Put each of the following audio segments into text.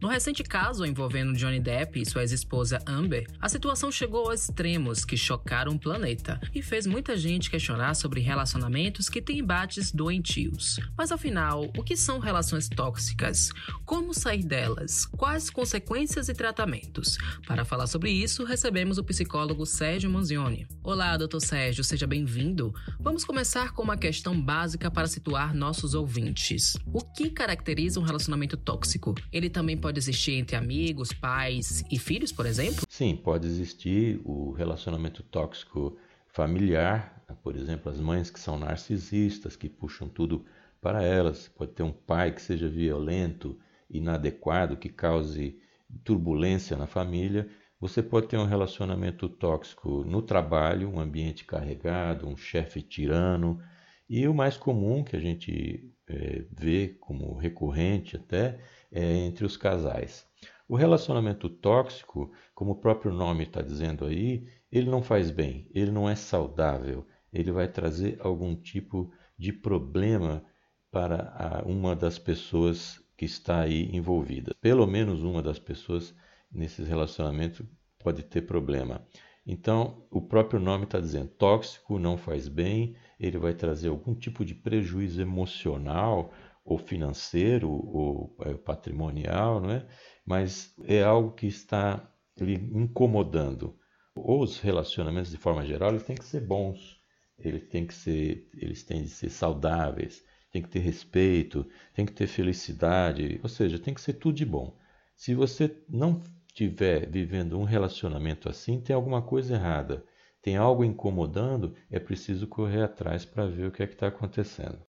No recente caso envolvendo Johnny Depp e sua ex-esposa Amber, a situação chegou aos extremos que chocaram o planeta e fez muita gente questionar sobre relacionamentos que têm embates doentios. Mas afinal, o que são relações tóxicas? Como sair delas? Quais consequências e tratamentos? Para falar sobre isso, recebemos o psicólogo Sérgio Manzioni. Olá, doutor Sérgio, seja bem-vindo. Vamos começar com uma questão básica para situar nossos ouvintes. O que caracteriza um relacionamento tóxico? Ele também pode pode existir entre amigos, pais e filhos, por exemplo? Sim, pode existir o relacionamento tóxico familiar, por exemplo, as mães que são narcisistas, que puxam tudo para elas. Pode ter um pai que seja violento, inadequado, que cause turbulência na família. Você pode ter um relacionamento tóxico no trabalho, um ambiente carregado, um chefe tirano. E o mais comum que a gente é, vê como recorrente até é, entre os casais. O relacionamento tóxico, como o próprio nome está dizendo aí, ele não faz bem, ele não é saudável, ele vai trazer algum tipo de problema para uma das pessoas que está aí envolvida. Pelo menos uma das pessoas nesses relacionamentos pode ter problema. Então, o próprio nome está dizendo tóxico, não faz bem, ele vai trazer algum tipo de prejuízo emocional ou financeiro ou é, patrimonial, não é? mas é algo que está lhe incomodando. Os relacionamentos, de forma geral, eles têm que ser bons, eles têm que ser, eles têm de ser saudáveis, tem que ter respeito, tem que ter felicidade, ou seja, tem que ser tudo de bom. Se você não estiver vivendo um relacionamento assim, tem alguma coisa errada, tem algo incomodando, é preciso correr atrás para ver o que é que está acontecendo.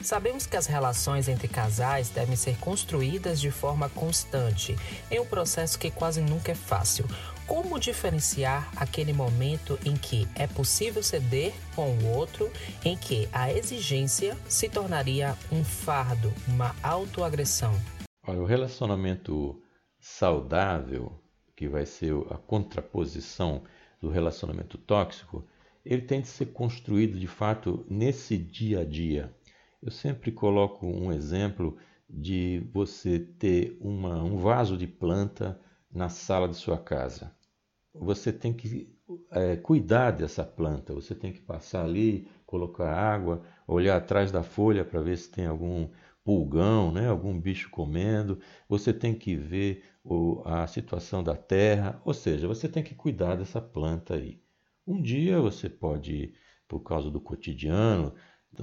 Sabemos que as relações entre casais devem ser construídas de forma constante, em um processo que quase nunca é fácil. Como diferenciar aquele momento em que é possível ceder com o outro, em que a exigência se tornaria um fardo, uma autoagressão? Olha, o relacionamento saudável, que vai ser a contraposição do relacionamento tóxico, ele tem de ser construído de fato nesse dia a dia eu sempre coloco um exemplo de você ter uma, um vaso de planta na sala de sua casa. Você tem que é, cuidar dessa planta, você tem que passar ali, colocar água, olhar atrás da folha para ver se tem algum pulgão, né, algum bicho comendo, você tem que ver o, a situação da terra, ou seja, você tem que cuidar dessa planta aí. Um dia você pode, por causa do cotidiano,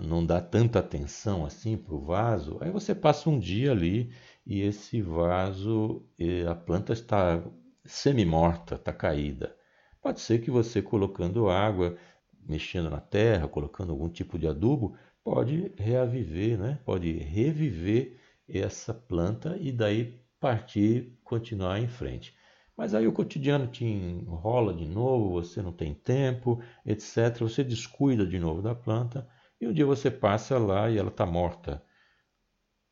não dá tanta atenção assim para o vaso, aí você passa um dia ali e esse vaso, a planta está semi-morta, está caída. Pode ser que você colocando água, mexendo na terra, colocando algum tipo de adubo, pode reaviver, né? pode reviver essa planta e daí partir, continuar em frente. Mas aí o cotidiano te enrola de novo, você não tem tempo, etc. Você descuida de novo da planta e um dia você passa lá e ela está morta.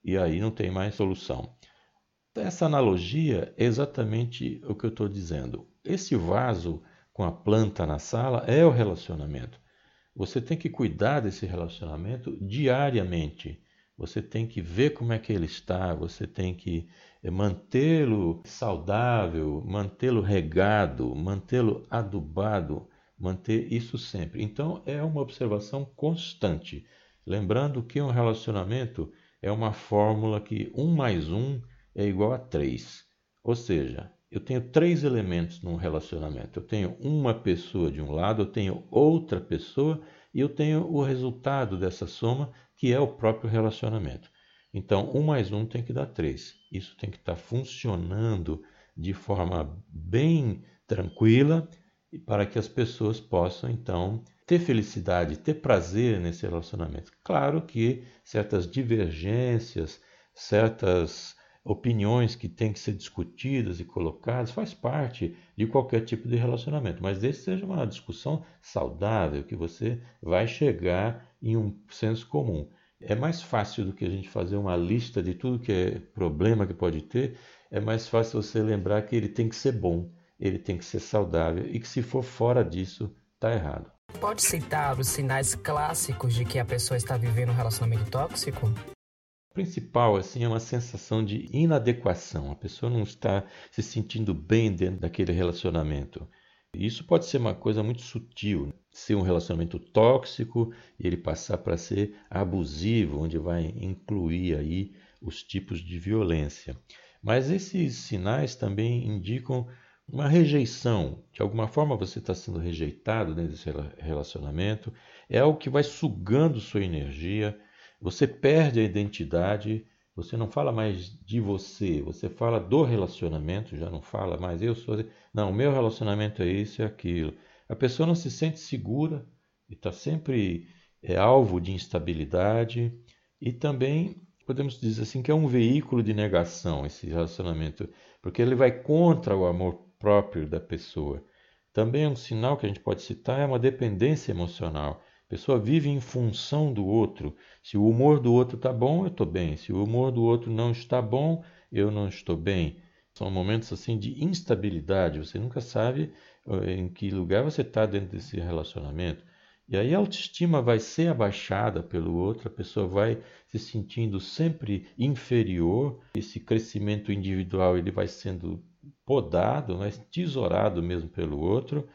E aí não tem mais solução. Essa analogia é exatamente o que eu estou dizendo. Esse vaso com a planta na sala é o relacionamento. Você tem que cuidar desse relacionamento diariamente. Você tem que ver como é que ele está, você tem que mantê-lo saudável, mantê-lo regado, mantê-lo adubado, manter isso sempre. Então, é uma observação constante. Lembrando que um relacionamento é uma fórmula que 1 mais 1 é igual a 3. Ou seja, eu tenho três elementos num relacionamento. Eu tenho uma pessoa de um lado, eu tenho outra pessoa e eu tenho o resultado dessa soma, que é o próprio relacionamento. Então, 1 mais 1 tem que dar 3. Isso tem que estar funcionando de forma bem tranquila e para que as pessoas possam então ter felicidade, ter prazer nesse relacionamento. Claro que certas divergências, certas opiniões que têm que ser discutidas e colocadas faz parte de qualquer tipo de relacionamento, mas desde seja uma discussão saudável, que você vai chegar em um senso comum. É mais fácil do que a gente fazer uma lista de tudo que é problema que pode ter, é mais fácil você lembrar que ele tem que ser bom ele tem que ser saudável e que se for fora disso, está errado. Pode citar os sinais clássicos de que a pessoa está vivendo um relacionamento tóxico? principal assim é uma sensação de inadequação. A pessoa não está se sentindo bem dentro daquele relacionamento. Isso pode ser uma coisa muito sutil, né? ser um relacionamento tóxico e ele passar para ser abusivo, onde vai incluir aí os tipos de violência. Mas esses sinais também indicam uma rejeição. De alguma forma você está sendo rejeitado dentro desse relacionamento. É algo que vai sugando sua energia. Você perde a identidade. Você não fala mais de você, você fala do relacionamento, já não fala mais eu sou. Não, meu relacionamento é isso e aquilo. A pessoa não se sente segura e está sempre é, alvo de instabilidade e também podemos dizer assim que é um veículo de negação esse relacionamento, porque ele vai contra o amor próprio da pessoa. Também é um sinal que a gente pode citar é uma dependência emocional. A pessoa vive em função do outro. Se o humor do outro está bom, eu estou bem. Se o humor do outro não está bom, eu não estou bem. São momentos assim de instabilidade. Você nunca sabe eh, em que lugar você está dentro desse relacionamento. E aí a autoestima vai ser abaixada pelo outro, a pessoa vai se sentindo sempre inferior. Esse crescimento individual ele vai sendo podado, mas tesourado mesmo pelo outro.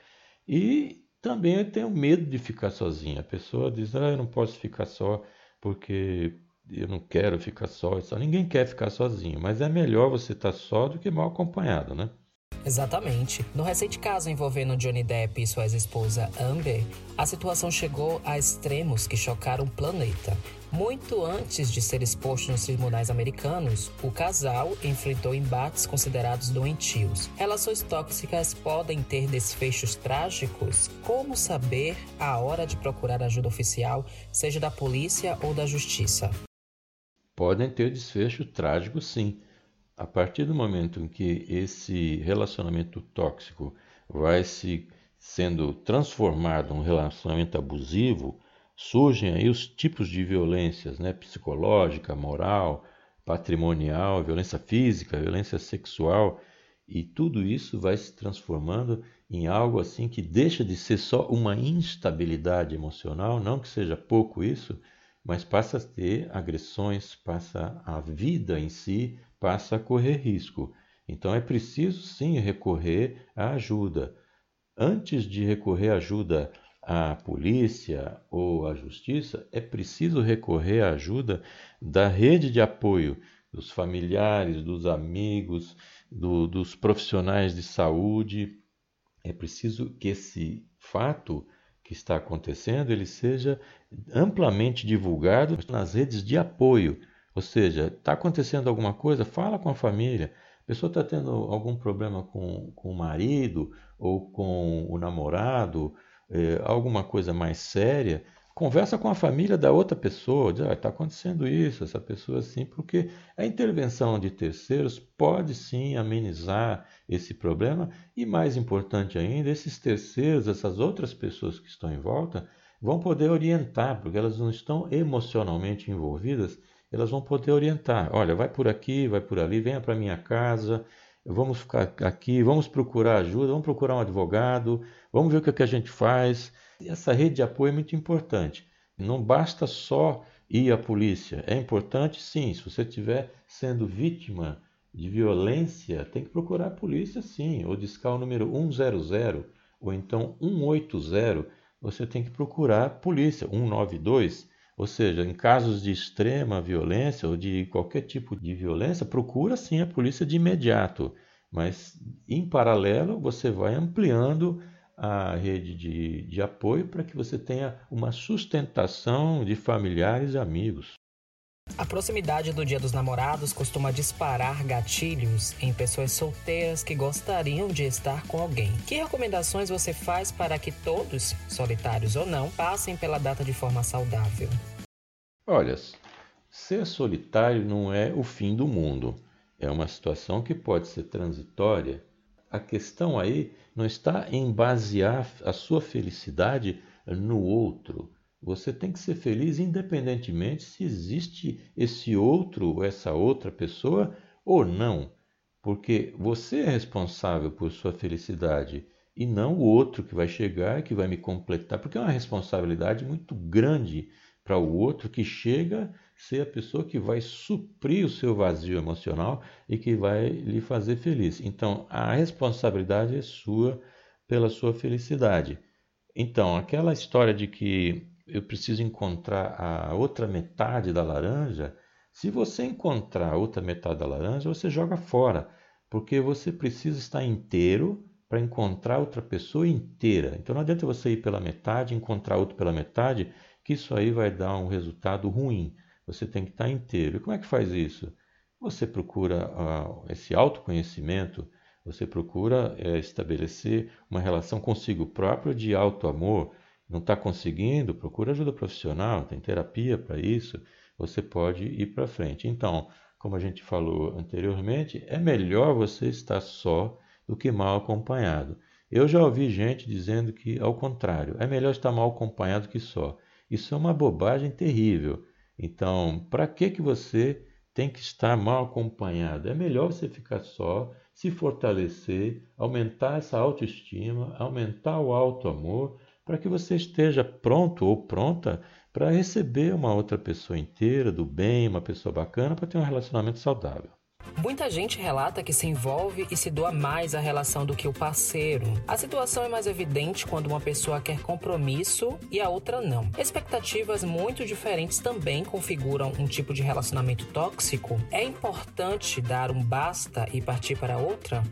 E também eu tenho medo de ficar sozinha. A pessoa diz: ah, eu não posso ficar só porque eu não quero ficar só. Ninguém quer ficar sozinho, mas é melhor você estar só do que mal acompanhado, né? Exatamente. No recente caso envolvendo Johnny Depp e sua ex-esposa Amber, a situação chegou a extremos que chocaram o planeta. Muito antes de ser exposto nos tribunais americanos, o casal enfrentou embates considerados doentios. Relações tóxicas podem ter desfechos trágicos? Como saber a hora de procurar ajuda oficial, seja da polícia ou da justiça? Podem ter desfecho trágico, sim. A partir do momento em que esse relacionamento tóxico vai se sendo transformado em um relacionamento abusivo, surgem aí os tipos de violências, né? psicológica, moral, patrimonial, violência física, violência sexual, e tudo isso vai se transformando em algo assim que deixa de ser só uma instabilidade emocional, não que seja pouco isso, mas passa a ter agressões, passa a vida em si passa a correr risco. Então é preciso sim recorrer à ajuda. Antes de recorrer à ajuda à polícia ou à justiça, é preciso recorrer à ajuda da rede de apoio, dos familiares, dos amigos, do, dos profissionais de saúde. É preciso que esse fato que está acontecendo ele seja amplamente divulgado nas redes de apoio. Ou seja, está acontecendo alguma coisa, fala com a família. A pessoa está tendo algum problema com, com o marido ou com o namorado, é, alguma coisa mais séria, conversa com a família da outra pessoa, diz, está ah, acontecendo isso, essa pessoa assim, porque a intervenção de terceiros pode sim amenizar esse problema. E mais importante ainda, esses terceiros, essas outras pessoas que estão em volta, vão poder orientar, porque elas não estão emocionalmente envolvidas, elas vão poder orientar, olha, vai por aqui, vai por ali, venha para minha casa, vamos ficar aqui, vamos procurar ajuda, vamos procurar um advogado, vamos ver o que, é que a gente faz. Essa rede de apoio é muito importante. Não basta só ir à polícia. É importante, sim, se você estiver sendo vítima de violência, tem que procurar a polícia, sim, ou discar o número 100, ou então 180, você tem que procurar a polícia, 192. Ou seja, em casos de extrema violência ou de qualquer tipo de violência, procura sim a polícia de imediato. Mas, em paralelo, você vai ampliando a rede de, de apoio para que você tenha uma sustentação de familiares e amigos. A proximidade do Dia dos Namorados costuma disparar gatilhos em pessoas solteiras que gostariam de estar com alguém. Que recomendações você faz para que todos, solitários ou não, passem pela data de forma saudável? Olha, ser solitário não é o fim do mundo. É uma situação que pode ser transitória. A questão aí não está em basear a sua felicidade no outro. Você tem que ser feliz independentemente se existe esse outro ou essa outra pessoa ou não, porque você é responsável por sua felicidade e não o outro que vai chegar que vai me completar, porque é uma responsabilidade muito grande para o outro que chega ser a pessoa que vai suprir o seu vazio emocional e que vai lhe fazer feliz. Então, a responsabilidade é sua pela sua felicidade. Então, aquela história de que eu preciso encontrar a outra metade da laranja, se você encontrar a outra metade da laranja, você joga fora, porque você precisa estar inteiro para encontrar outra pessoa inteira. Então não adianta você ir pela metade, encontrar outro pela metade, que isso aí vai dar um resultado ruim. Você tem que estar inteiro. E como é que faz isso? Você procura uh, esse autoconhecimento, você procura uh, estabelecer uma relação consigo próprio de auto-amor. Não está conseguindo? Procura ajuda profissional, tem terapia para isso. Você pode ir para frente. Então, como a gente falou anteriormente, é melhor você estar só do que mal acompanhado. Eu já ouvi gente dizendo que, ao contrário, é melhor estar mal acompanhado que só. Isso é uma bobagem terrível. Então, para que, que você tem que estar mal acompanhado? É melhor você ficar só, se fortalecer, aumentar essa autoestima, aumentar o auto-amor, para que você esteja pronto ou pronta para receber uma outra pessoa inteira, do bem, uma pessoa bacana, para ter um relacionamento saudável. Muita gente relata que se envolve e se doa mais à relação do que o parceiro. A situação é mais evidente quando uma pessoa quer compromisso e a outra não. Expectativas muito diferentes também configuram um tipo de relacionamento tóxico. É importante dar um basta e partir para outra?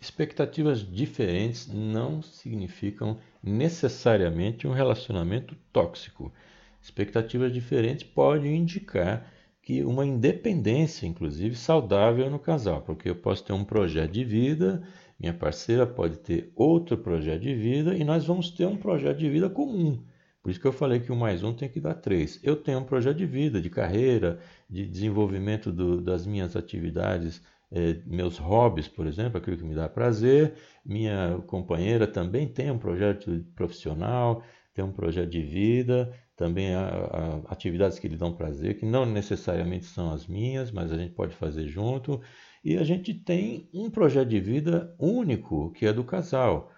Expectativas diferentes não significam necessariamente um relacionamento tóxico. Expectativas diferentes podem indicar que uma independência, inclusive, saudável no casal, porque eu posso ter um projeto de vida, minha parceira pode ter outro projeto de vida e nós vamos ter um projeto de vida comum. Por isso que eu falei que o mais um tem que dar três. Eu tenho um projeto de vida, de carreira, de desenvolvimento do, das minhas atividades, eh, meus hobbies, por exemplo, aquilo que me dá prazer. Minha companheira também tem um projeto profissional, tem um projeto de vida, também há, há, atividades que lhe dão prazer, que não necessariamente são as minhas, mas a gente pode fazer junto. E a gente tem um projeto de vida único, que é do casal.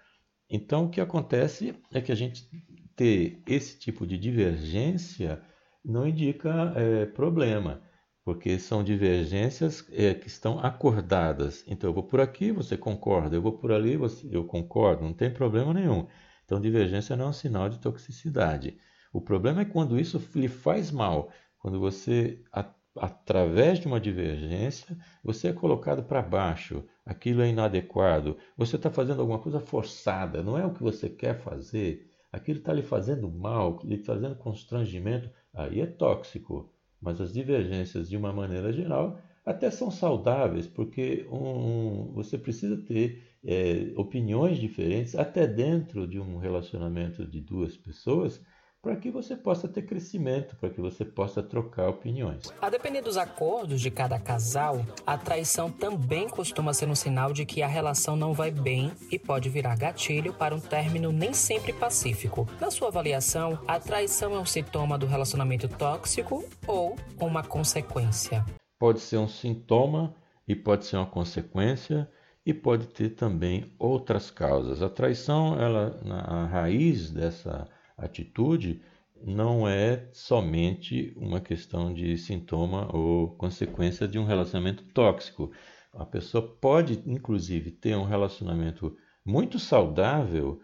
Então, o que acontece é que a gente ter esse tipo de divergência não indica é, problema, porque são divergências é, que estão acordadas. Então, eu vou por aqui, você concorda, eu vou por ali, você, eu concordo, não tem problema nenhum. Então, divergência não é um sinal de toxicidade. O problema é quando isso lhe faz mal, quando você, a, através de uma divergência, você é colocado para baixo, aquilo é inadequado, você está fazendo alguma coisa forçada, não é o que você quer fazer, aquilo está lhe fazendo mal, lhe fazendo constrangimento, aí é tóxico. Mas as divergências, de uma maneira geral, até são saudáveis, porque um, você precisa ter é, opiniões diferentes, até dentro de um relacionamento de duas pessoas, para que você possa ter crescimento, para que você possa trocar opiniões. A depender dos acordos de cada casal, a traição também costuma ser um sinal de que a relação não vai bem e pode virar gatilho para um término nem sempre pacífico. Na sua avaliação, a traição é um sintoma do relacionamento tóxico ou uma consequência? Pode ser um sintoma e pode ser uma consequência e pode ter também outras causas. A traição, ela na raiz dessa atitude não é somente uma questão de sintoma ou consequência de um relacionamento tóxico. A pessoa pode, inclusive, ter um relacionamento muito saudável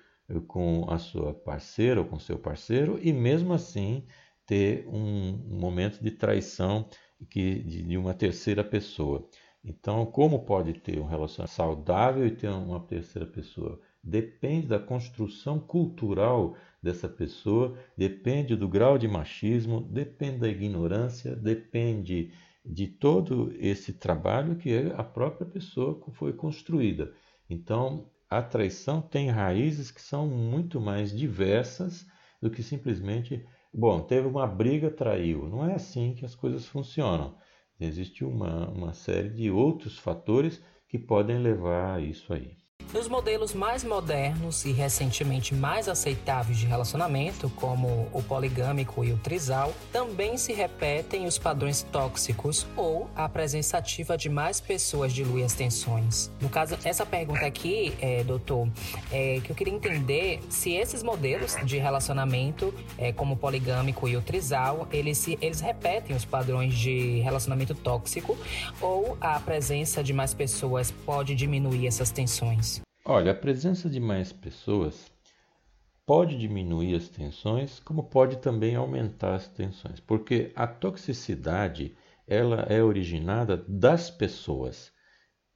com a sua parceira ou com seu parceiro e mesmo assim ter um, momento de traição de uma terceira pessoa. Então, como pode ter um relacionamento saudável e ter uma terceira pessoa? Depende da construção cultural dessa pessoa, depende do grau de machismo, depende da ignorância, depende de todo esse trabalho que a própria pessoa foi construída. Então, a traição tem raízes que são muito mais diversas do que simplesmente, bom, teve uma briga, traiu. Não é assim que as coisas funcionam. Existe uma, uma série de outros fatores que podem levar a isso aí. Nos modelos mais modernos e recentemente mais aceitáveis de relacionamento, como o poligâmico e o trisal, também se repetem os padrões tóxicos ou a presença ativa de mais pessoas dilui as tensões. No caso, essa pergunta aqui, é, doutor, é que eu queria entender se esses modelos de relacionamento, é, como o poligâmico e o trisal, eles, se, eles repetem os padrões de relacionamento tóxico ou a presença de mais pessoas pode diminuir essas tensões? Olha, a presença de mais pessoas pode diminuir as tensões, como pode também aumentar as tensões, porque a toxicidade ela é originada das pessoas.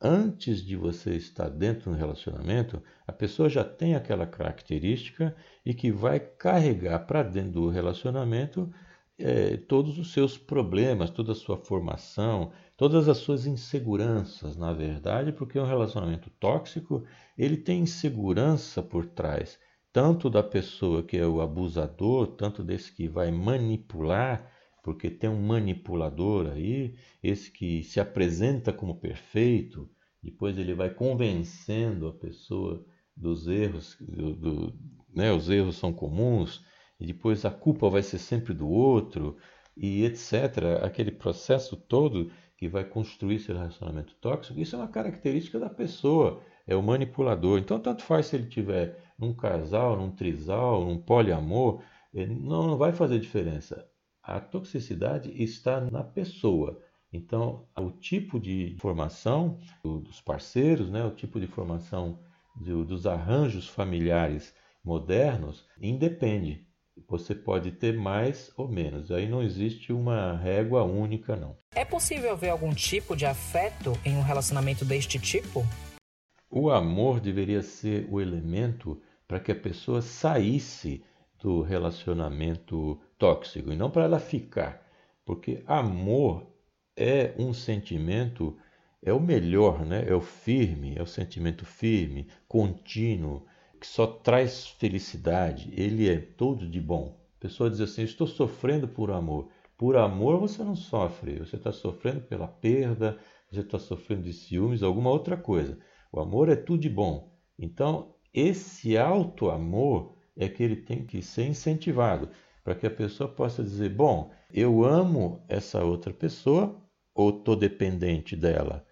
Antes de você estar dentro do relacionamento, a pessoa já tem aquela característica e que vai carregar para dentro do relacionamento é, todos os seus problemas, toda a sua formação, todas as suas inseguranças, na verdade, porque um relacionamento tóxico ele tem insegurança por trás tanto da pessoa que é o abusador, tanto desse que vai manipular, porque tem um manipulador aí, esse que se apresenta como perfeito, depois ele vai convencendo a pessoa dos erros, do, do, né, os erros são comuns, e depois a culpa vai ser sempre do outro, e etc. Aquele processo todo que vai construir esse relacionamento tóxico, isso é uma característica da pessoa, é o manipulador. Então, tanto faz se ele tiver num casal, num trisal, num poliamor, não, não vai fazer diferença. A toxicidade está na pessoa. Então, o tipo de formação dos parceiros, né, o tipo de formação dos arranjos familiares modernos, independe. Você pode ter mais ou menos. Aí não existe uma régua única, não. É possível ver algum tipo de afeto em um relacionamento deste tipo? O amor deveria ser o elemento para que a pessoa saísse do relacionamento tóxico e não para ela ficar. Porque amor é um sentimento, é o melhor, né? é o firme, é o sentimento firme, contínuo, que só traz felicidade, ele é todo de bom. A pessoa diz assim: Estou sofrendo por amor. Por amor você não sofre, você está sofrendo pela perda, você está sofrendo de ciúmes, alguma outra coisa. O amor é tudo de bom. Então, esse alto amor é que ele tem que ser incentivado para que a pessoa possa dizer: bom, eu amo essa outra pessoa ou estou dependente dela.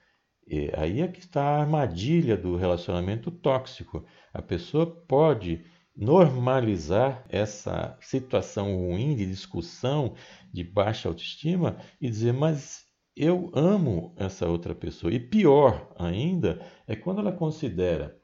E aí é que está a armadilha do relacionamento tóxico. A pessoa pode normalizar essa situação ruim de discussão, de baixa autoestima e dizer: mas eu amo essa outra pessoa. E pior ainda é quando ela considera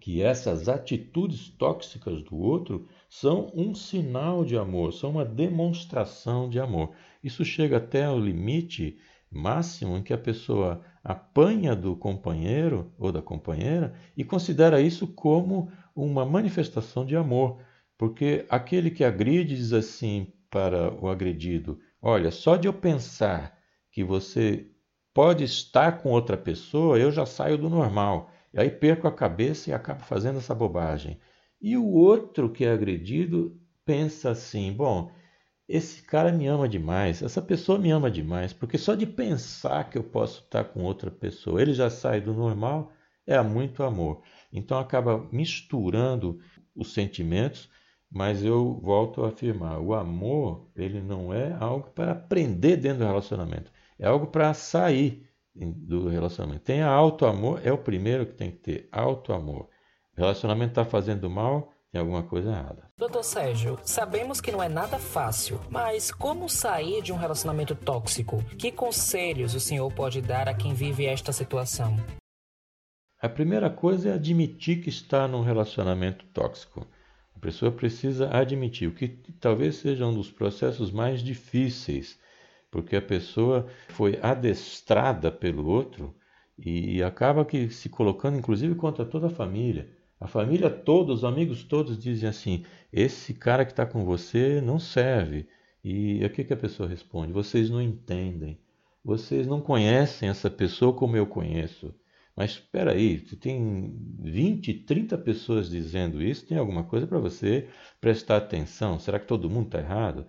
que essas atitudes tóxicas do outro são um sinal de amor, são uma demonstração de amor. Isso chega até ao limite máximo em que a pessoa apanha do companheiro ou da companheira e considera isso como uma manifestação de amor, porque aquele que agride diz assim para o agredido: Olha, só de eu pensar que você pode estar com outra pessoa, eu já saio do normal. E aí perco a cabeça e acabo fazendo essa bobagem. E o outro que é agredido pensa assim: bom, esse cara me ama demais, essa pessoa me ama demais, porque só de pensar que eu posso estar com outra pessoa, ele já sai do normal, é muito amor. Então acaba misturando os sentimentos, mas eu volto a afirmar: o amor ele não é algo para aprender dentro do relacionamento, é algo para sair do relacionamento. Tenha alto amor, é o primeiro que tem que ter, alto amor. O relacionamento está fazendo mal, tem alguma coisa errada. Doutor Sérgio, sabemos que não é nada fácil, mas como sair de um relacionamento tóxico? Que conselhos o senhor pode dar a quem vive esta situação? A primeira coisa é admitir que está num relacionamento tóxico. A pessoa precisa admitir, o que talvez seja um dos processos mais difíceis porque a pessoa foi adestrada pelo outro e acaba que se colocando inclusive contra toda a família. A família toda, os amigos todos dizem assim: esse cara que está com você não serve. E o que, que a pessoa responde? Vocês não entendem. Vocês não conhecem essa pessoa como eu conheço. Mas espera aí, se tem 20, 30 pessoas dizendo isso, tem alguma coisa para você prestar atenção. Será que todo mundo está errado?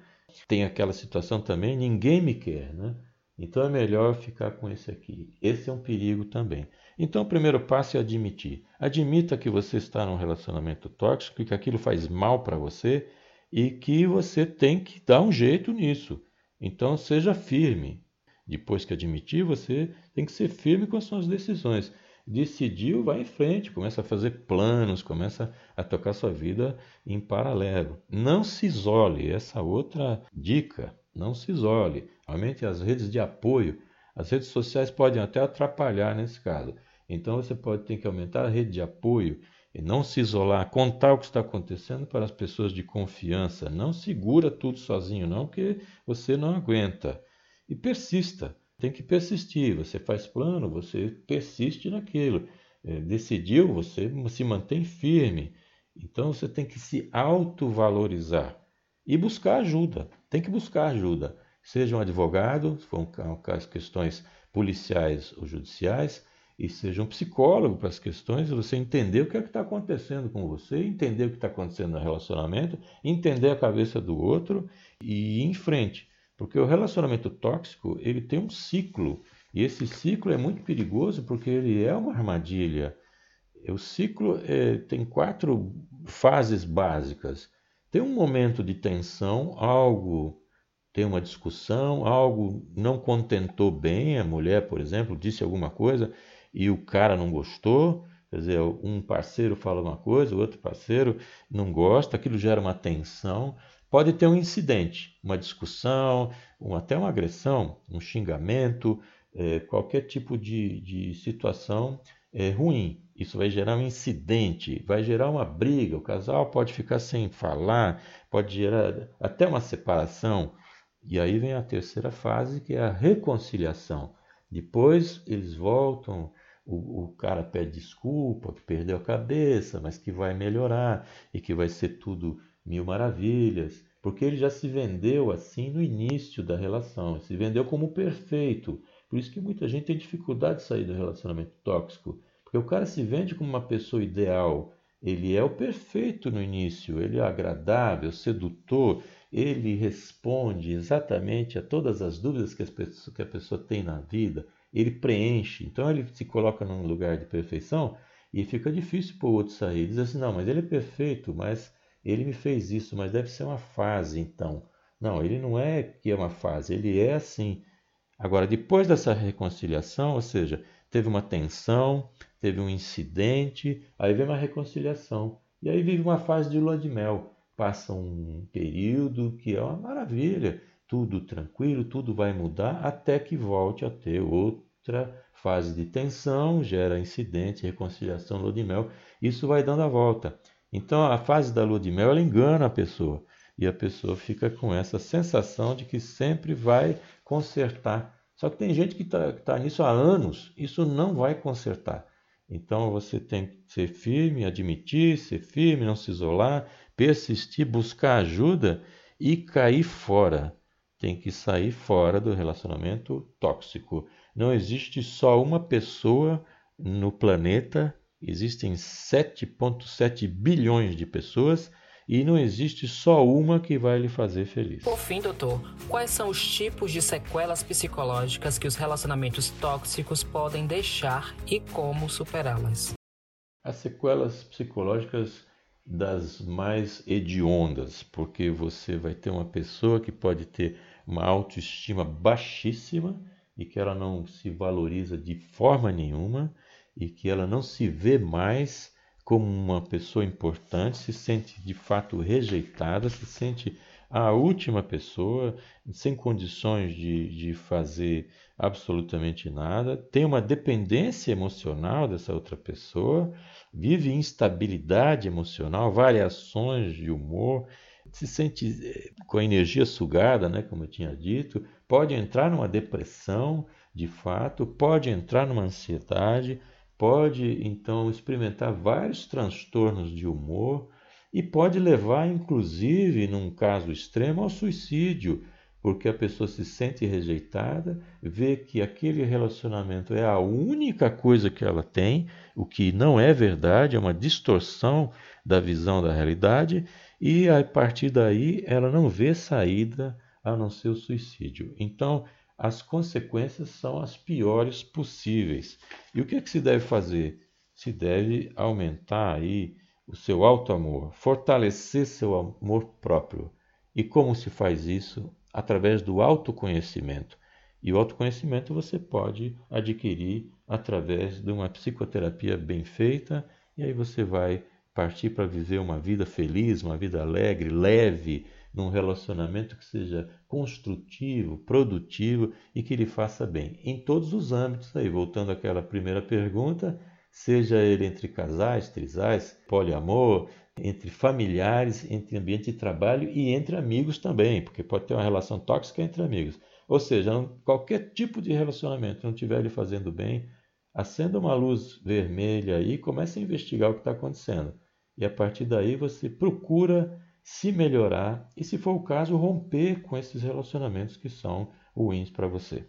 Tem aquela situação também, ninguém me quer, né? Então é melhor ficar com esse aqui. Esse é um perigo também. Então o primeiro passo é admitir. Admita que você está num relacionamento tóxico e que aquilo faz mal para você e que você tem que dar um jeito nisso. Então seja firme. Depois que admitir, você tem que ser firme com as suas decisões. Decidiu, vai em frente, começa a fazer planos, começa a tocar sua vida em paralelo. Não se isole, essa outra dica, não se isole. Aumente as redes de apoio. As redes sociais podem até atrapalhar nesse caso. Então você pode ter que aumentar a rede de apoio e não se isolar, contar o que está acontecendo para as pessoas de confiança. Não segura tudo sozinho, não, porque você não aguenta. E persista, tem que persistir. Você faz plano, você persiste naquilo. É, decidiu, você se mantém firme. Então você tem que se autovalorizar e buscar ajuda. Tem que buscar ajuda. Seja um advogado, se for um, questões policiais ou judiciais, e seja um psicólogo para as questões, você entender o que é que está acontecendo com você, entender o que está acontecendo no relacionamento, entender a cabeça do outro e ir em frente. Porque o relacionamento tóxico, ele tem um ciclo, e esse ciclo é muito perigoso porque ele é uma armadilha. O ciclo é, tem quatro fases básicas. Tem um momento de tensão, algo tem uma discussão, algo não contentou bem a mulher, por exemplo, disse alguma coisa, e o cara não gostou, quer dizer, um parceiro fala uma coisa, o outro parceiro não gosta, aquilo gera uma tensão. Pode ter um incidente, uma discussão, um, até uma agressão, um xingamento, é, qualquer tipo de, de situação é, ruim. Isso vai gerar um incidente, vai gerar uma briga, o casal pode ficar sem falar, pode gerar até uma separação. E aí vem a terceira fase, que é a reconciliação. Depois eles voltam, o, o, cara pede desculpa, que perdeu a cabeça, mas que vai melhorar e que vai ser tudo mil maravilhas, porque ele já se vendeu assim no início da relação, se vendeu como perfeito. Por isso que muita gente tem dificuldade de sair do relacionamento tóxico, porque o cara se vende como uma pessoa ideal. Ele é o perfeito no início, ele é agradável, sedutor, ele responde exatamente a todas as dúvidas que, pessoas, que a pessoa tem na vida, ele preenche. Então ele se coloca num lugar de perfeição e fica difícil para o outro sair. Diz assim: não, mas ele é perfeito, mas ele me fez isso, mas deve ser uma fase então. Não, ele não é que é uma fase, ele é assim. Agora, depois dessa reconciliação, ou seja, teve uma tensão, teve um incidente, aí vem uma reconciliação. E aí vive uma fase de lua de mel passa um período que é uma maravilha, tudo tranquilo, tudo vai mudar até que volte a ter outra fase de tensão, gera incidente, reconciliação, lua de mel, isso vai dando a volta. Então a fase da lua de mel ela engana a pessoa e a pessoa fica com essa sensação de que sempre vai consertar. Só que tem gente que está tá nisso há anos, isso não vai consertar. Então você tem que ser firme, admitir, ser firme, não se isolar, persistir, buscar ajuda e cair fora. Tem que sair fora do relacionamento tóxico. Não existe só uma pessoa no planeta, existem 7,7 bilhões de pessoas e não existe só uma que vai lhe fazer feliz. Por fim, doutor, quais são os tipos de sequelas psicológicas que os relacionamentos tóxicos podem deixar e como superá-las? As sequelas psicológicas das mais hediondas, porque você vai ter uma pessoa que pode ter uma autoestima baixíssima e que ela não se valoriza de forma nenhuma e que ela não se vê mais como uma pessoa importante, se sente de fato rejeitada, se sente a última pessoa, sem condições de, de fazer absolutamente nada, tem uma dependência emocional dessa outra pessoa vive instabilidade emocional, variações de humor, se sente eh, com a energia sugada, né, como eu tinha dito, pode entrar numa depressão, de fato, pode entrar numa ansiedade, pode então experimentar vários transtornos de humor e pode levar, inclusive, num caso extremo, ao suicídio porque a pessoa se sente rejeitada, vê que aquele relacionamento é a única coisa que ela tem, o que não é verdade, é uma distorção da visão da realidade, e a partir daí ela não vê saída a não ser o suicídio. Então, as consequências são as piores possíveis. E o que, é que se deve fazer? Se deve aumentar aí o seu alto amor, fortalecer seu amor próprio. E como se faz isso? Através do autoconhecimento. E o autoconhecimento você pode adquirir através de uma psicoterapia bem feita, e aí você vai partir para viver uma vida feliz, uma vida alegre, leve, num relacionamento que seja construtivo, produtivo e que lhe faça bem. Em todos os âmbitos aí, voltando àquela primeira pergunta, seja ele entre casais, trisais, poliamor, entre familiares, entre ambiente de trabalho e entre amigos também, porque pode ter uma relação tóxica entre amigos. Ou seja, qualquer tipo de relacionamento não estiver lhe fazendo bem, acenda uma luz vermelha aí e comece a investigar o que está acontecendo. E a partir daí você procura se melhorar e, se for o caso, romper com esses relacionamentos que são ruins para você.